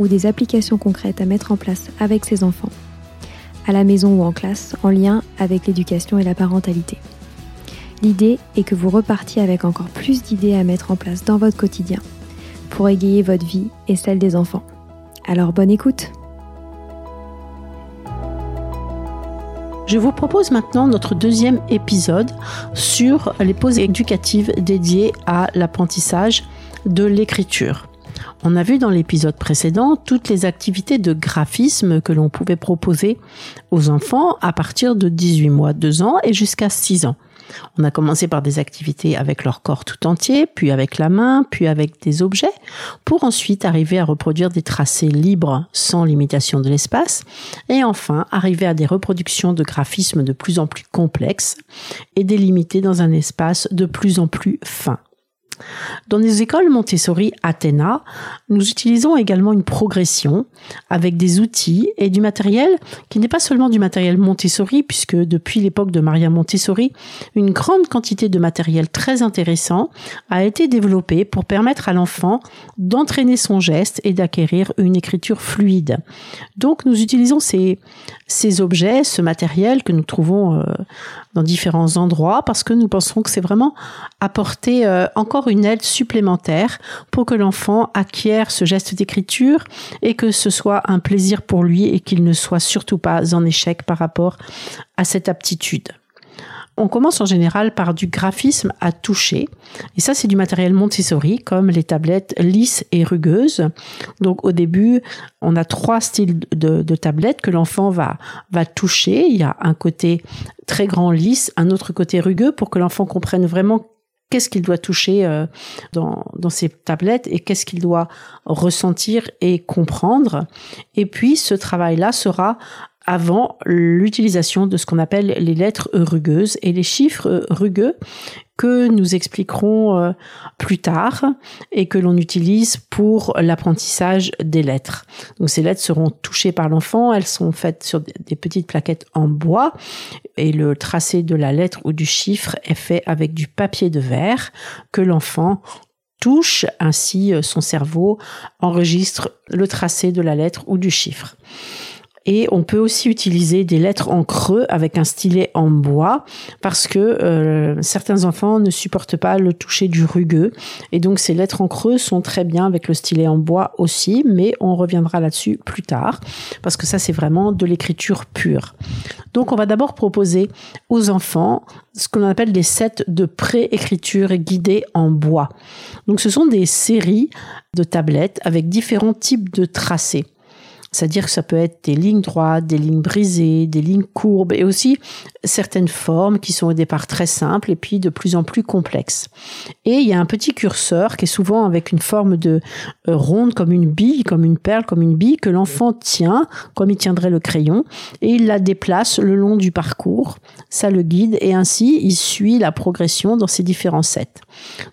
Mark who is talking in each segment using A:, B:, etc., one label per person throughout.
A: ou des applications concrètes à mettre en place avec ses enfants, à la maison ou en classe, en lien avec l'éducation et la parentalité. L'idée est que vous repartiez avec encore plus d'idées à mettre en place dans votre quotidien pour égayer votre vie et celle des enfants. Alors bonne écoute
B: Je vous propose maintenant notre deuxième épisode sur les pauses éducatives dédiées à l'apprentissage de l'écriture. On a vu dans l'épisode précédent toutes les activités de graphisme que l'on pouvait proposer aux enfants à partir de 18 mois, 2 ans et jusqu'à 6 ans. On a commencé par des activités avec leur corps tout entier, puis avec la main, puis avec des objets, pour ensuite arriver à reproduire des tracés libres sans limitation de l'espace, et enfin arriver à des reproductions de graphismes de plus en plus complexes et délimités dans un espace de plus en plus fin. Dans les écoles Montessori Athéna, nous utilisons également une progression avec des outils et du matériel qui n'est pas seulement du matériel Montessori, puisque depuis l'époque de Maria Montessori, une grande quantité de matériel très intéressant a été développé pour permettre à l'enfant d'entraîner son geste et d'acquérir une écriture fluide. Donc nous utilisons ces, ces objets, ce matériel que nous trouvons euh, dans différents endroits parce que nous pensons que c'est vraiment apporter euh, encore une aide supplémentaire pour que l'enfant acquiert ce geste d'écriture et que ce soit un plaisir pour lui et qu'il ne soit surtout pas en échec par rapport à cette aptitude. On commence en général par du graphisme à toucher. Et ça, c'est du matériel Montessori, comme les tablettes lisses et rugueuses. Donc, au début, on a trois styles de, tablettes que l'enfant va, va toucher. Il y a un côté très grand lisse, un autre côté rugueux pour que l'enfant comprenne vraiment qu'est-ce qu'il doit toucher euh, dans, ces tablettes et qu'est-ce qu'il doit ressentir et comprendre. Et puis ce travail-là sera avant l'utilisation de ce qu'on appelle les lettres rugueuses et les chiffres rugueux que nous expliquerons euh, plus tard et que l'on utilise pour l'apprentissage des lettres. Donc ces lettres seront touchées par l'enfant, elles sont faites sur des petites plaquettes en bois et le tracé de la lettre ou du chiffre est fait avec du papier de verre que l'enfant touche, ainsi euh, son cerveau enregistre le tracé de la lettre ou du chiffre. Et on peut aussi utiliser des lettres en creux avec un stylet en bois parce que euh, certains enfants ne supportent pas le toucher du rugueux. Et donc ces lettres en creux sont très bien avec le stylet en bois aussi, mais on reviendra là-dessus plus tard parce que ça c'est vraiment de l'écriture pure. Donc on va d'abord proposer aux enfants ce qu'on appelle des sets de pré-écriture guidés en bois. Donc ce sont des séries de tablettes avec différents types de tracés. C'est-à-dire que ça peut être des lignes droites, des lignes brisées, des lignes courbes et aussi certaines formes qui sont au départ très simples et puis de plus en plus complexes. Et il y a un petit curseur qui est souvent avec une forme de euh, ronde comme une bille, comme une perle, comme une bille que l'enfant tient comme il tiendrait le crayon et il la déplace le long du parcours. Ça le guide et ainsi il suit la progression dans ces différents sets.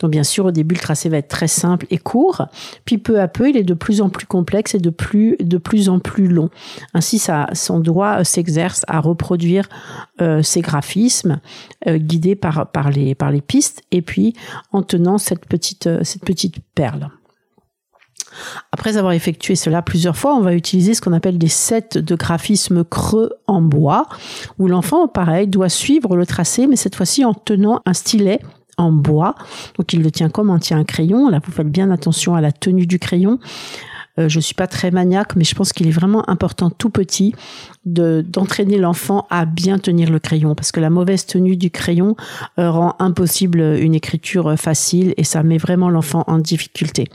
B: Donc bien sûr au début le tracé va être très simple et court, puis peu à peu il est de plus en plus complexe et de plus de plus en plus long. Ainsi, son doigt euh, s'exerce à reproduire euh, ces graphismes euh, guidés par, les, pistes et puis en tenant cette petite, cette petite perle. Après avoir effectué cela plusieurs fois, on va utiliser ce qu'on appelle des sets de graphismes creux en bois, où l'enfant, pareil, doit suivre le tracé, mais cette fois-ci en tenant un stylet en bois. Donc il le tient comme on tient un crayon. Là, vous faites bien attention à la tenue du crayon. Euh, je suis pas très maniaque, mais je pense qu'il est vraiment important tout petit de d'entraîner l'enfant à bien tenir le crayon parce que la mauvaise tenue du crayon euh, rend impossible une écriture facile et ça met vraiment l'enfant en difficulté.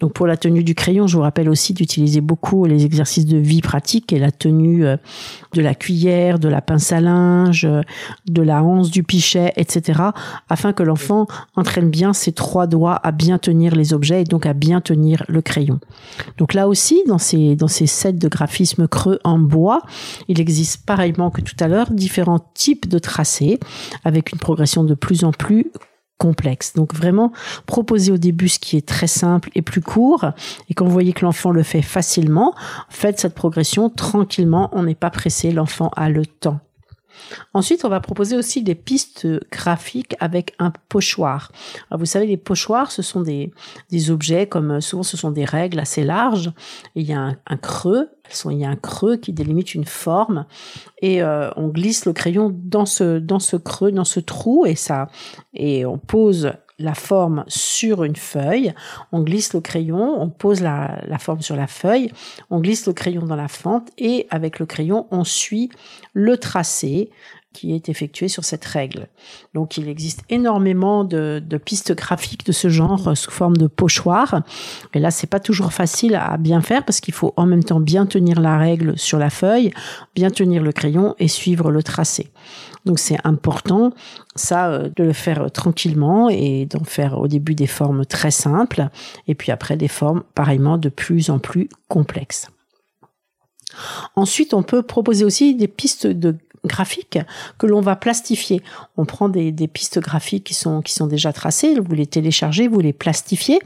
B: Donc pour la tenue du crayon, je vous rappelle aussi d'utiliser beaucoup les exercices de vie pratique et la tenue euh, de la cuillère, de la pince à linge, de la hanse du pichet, etc. afin que l'enfant entraîne bien ses trois doigts à bien tenir les objets et donc à bien tenir le crayon. Donc là aussi, dans ces, dans ces sets de graphismes creux en bois, il existe pareillement que tout à l'heure différents types de tracés avec une progression de plus en plus complexe. Donc vraiment, proposer au début ce qui est très simple et plus court, et quand vous voyez que l'enfant le fait facilement, faites cette progression tranquillement, on n'est pas pressé, l'enfant a le temps. Ensuite, on va proposer aussi des pistes graphiques avec un pochoir. vous savez, les pochoirs, ce sont des, des objets, comme souvent ce sont des règles assez larges. il y a un, creux, il y a un creux qui délimite une forme et euh, on glisse le crayon dans ce, dans ce creux, dans ce trou et ça, et on pose la forme sur une feuille, on glisse le crayon, on pose la, forme sur la feuille, on glisse le crayon dans la fente et avec le crayon, on suit le tracé qui est effectué sur cette règle. Donc il existe énormément de, pistes graphiques de ce genre sous forme de pochoir. Et là, c'est pas toujours facile à bien faire parce qu'il faut en même temps bien tenir la règle sur la feuille, bien tenir le crayon et suivre le tracé. Donc c'est important, ça, euh, de le faire tranquillement et d'en faire au début des formes très simples et puis après des formes pareillement de plus en plus complexes. Ensuite, on peut proposer aussi des pistes de graphiques que l'on va plastifier. On prend des, pistes graphiques qui sont, qui sont déjà tracées, vous les téléchargez, vous les plastifiez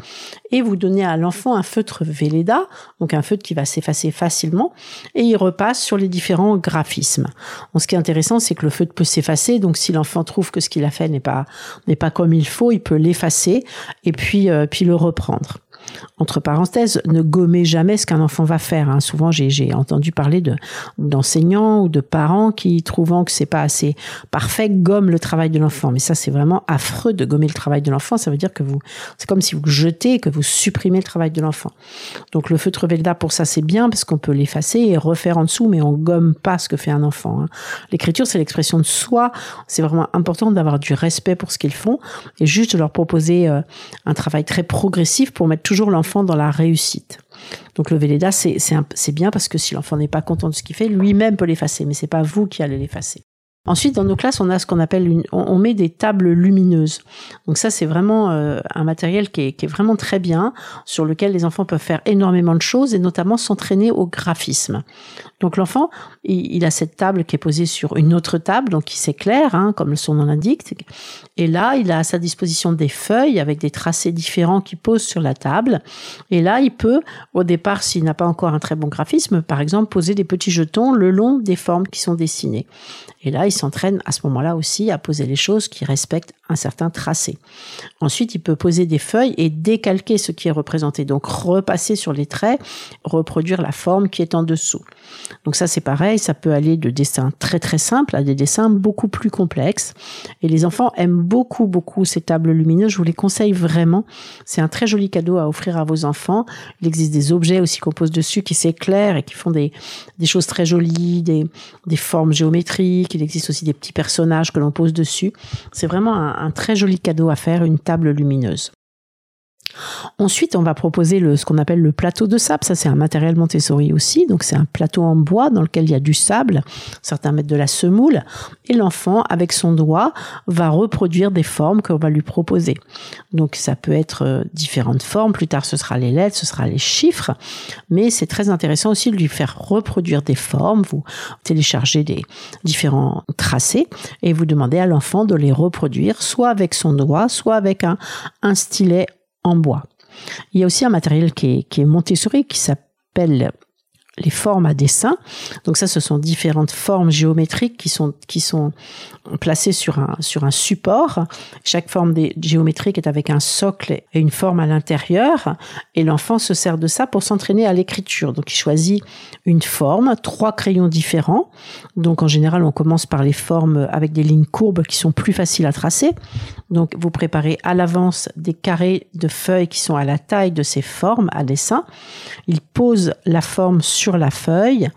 B: et vous donnez à l'enfant un feutre Velleda, donc un feutre qui va s'effacer facilement et il repasse sur les différents graphismes. ce qui est intéressant, c'est que le feutre peut s'effacer, donc si l'enfant trouve que ce qu'il a fait n'est pas, n'est pas comme il faut, il peut l'effacer et puis, euh, puis le reprendre entre parenthèses, ne gommez jamais ce qu'un enfant va faire. Hein. Souvent, j'ai entendu parler de d'enseignants ou de parents qui, trouvant que c'est pas assez parfait, gomment le travail de l'enfant. Mais ça, c'est vraiment affreux de gommer le travail de l'enfant. Ça veut dire que vous, c'est comme si vous jetez, que vous supprimez le travail de l'enfant. Donc, le feutre Velda, pour ça, c'est bien parce qu'on peut l'effacer et refaire en dessous, mais on gomme pas ce que fait un enfant. Hein. L'écriture, c'est l'expression de soi. C'est vraiment important d'avoir du respect pour ce qu'ils font et juste de leur proposer euh, un travail très progressif pour mettre toujours l'enfant dans la réussite. Donc le Véleda, c'est bien parce que si l'enfant n'est pas content de ce qu'il fait, lui-même peut l'effacer, mais c'est pas vous qui allez l'effacer. Ensuite, dans nos classes, on a ce qu'on appelle une, on, met des tables lumineuses. Donc ça, c'est vraiment euh, un matériel qui est, qui est, vraiment très bien, sur lequel les enfants peuvent faire énormément de choses et notamment s'entraîner au graphisme. Donc l'enfant, il, a cette table qui est posée sur une autre table, donc qui s'éclaire, hein, comme son en indique. Et là, il a à sa disposition des feuilles avec des tracés différents qui posent sur la table. Et là, il peut, au départ, s'il n'a pas encore un très bon graphisme, par exemple, poser des petits jetons le long des formes qui sont dessinées. Et là, s'entraîne à ce moment-là aussi à poser les choses qui respectent un certain tracé. Ensuite, il peut poser des feuilles et décalquer ce qui est représenté. Donc, repasser sur les traits, reproduire la forme qui est en dessous. Donc ça, c'est pareil, ça peut aller de dessins très très simples à des dessins beaucoup plus complexes. Et les enfants aiment beaucoup beaucoup ces tables lumineuses. Je vous les conseille vraiment. C'est un très joli cadeau à offrir à vos enfants. Il existe des objets aussi qu'on pose dessus qui s'éclairent et qui font des, des choses très jolies, des, des formes géométriques. Il existe aussi des petits personnages que l'on pose dessus. C'est vraiment un, un très joli cadeau à faire, une table lumineuse. Ensuite, on va proposer le, ce qu'on appelle le plateau de sable. Ça, c'est un matériel Montessori aussi. Donc, c'est un plateau en bois dans lequel il y a du sable. Certains mettent de la semoule. Et l'enfant, avec son doigt, va reproduire des formes qu'on va lui proposer. Donc, ça peut être euh, différentes formes. Plus tard, ce sera les lettres, ce sera les chiffres. Mais c'est très intéressant aussi de lui faire reproduire des formes. Vous téléchargez des différents tracés et vous demandez à l'enfant de les reproduire, soit avec son doigt, soit avec un, un stylet en bois. Il y a aussi un matériel qui est, qui est Montessori qui s'appelle les formes à dessin. Donc ça, ce sont différentes formes géométriques qui sont qui sont placées sur un sur un support. Chaque forme géométrique est avec un socle et une forme à l'intérieur, et l'enfant se sert de ça pour s'entraîner à l'écriture. Donc il choisit une forme, trois crayons différents. Donc en général, on commence par les formes avec des lignes courbes qui sont plus faciles à tracer. Donc vous préparez à l'avance des carrés de feuilles qui sont à la taille de ces formes à dessin. Il pose la forme sur la feuille.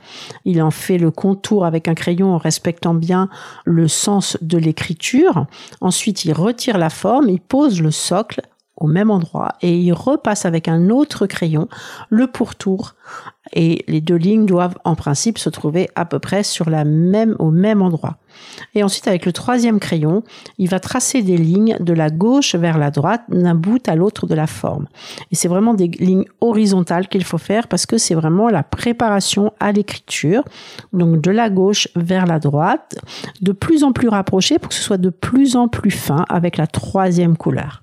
B: Il en fait le contour avec un crayon en respectant bien le sens de l'écriture. Ensuite, il retire la forme, il pose le socle au même endroit et il repasse avec un autre crayon le pourtour et les deux lignes doivent en principe se trouver à peu près sur la même au même endroit. Et ensuite avec le troisième crayon, il va tracer des lignes de la gauche vers la droite d'un bout à l'autre de la forme. Et c'est vraiment des lignes horizontales qu'il faut faire parce que c'est vraiment la préparation à l'écriture. Donc de la gauche vers la droite, de plus en plus rapproché pour que ce soit de plus en plus fin avec la troisième couleur.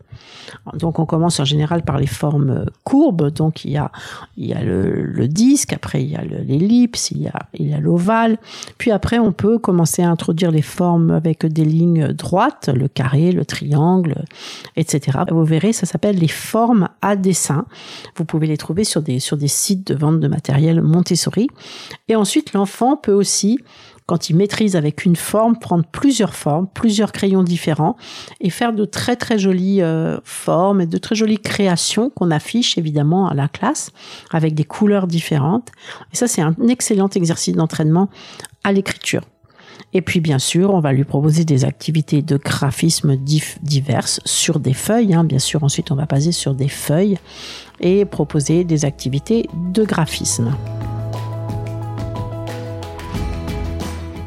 B: Donc on commence en général par les formes courbes. Donc il y a, il y a le, disque, après il y a l'ellipse, il y a, il y a l'ovale. Puis après on peut commencer à introduire les formes avec des lignes droites, le carré, le triangle, etc. Vous verrez, ça s'appelle les formes à dessin. Vous pouvez les trouver sur des, sur des sites de vente de matériel Montessori. Et ensuite l'enfant peut aussi quand il maîtrise avec une forme, prendre plusieurs formes, plusieurs crayons différents et faire de très très jolies euh, formes et de très jolies créations qu'on affiche évidemment à la classe avec des couleurs différentes. Et ça, c'est un excellent exercice d'entraînement à l'écriture. Et puis bien sûr, on va lui proposer des activités de graphisme diverses sur des feuilles. Hein. Bien sûr, ensuite, on va baser sur des feuilles et proposer des activités de graphisme.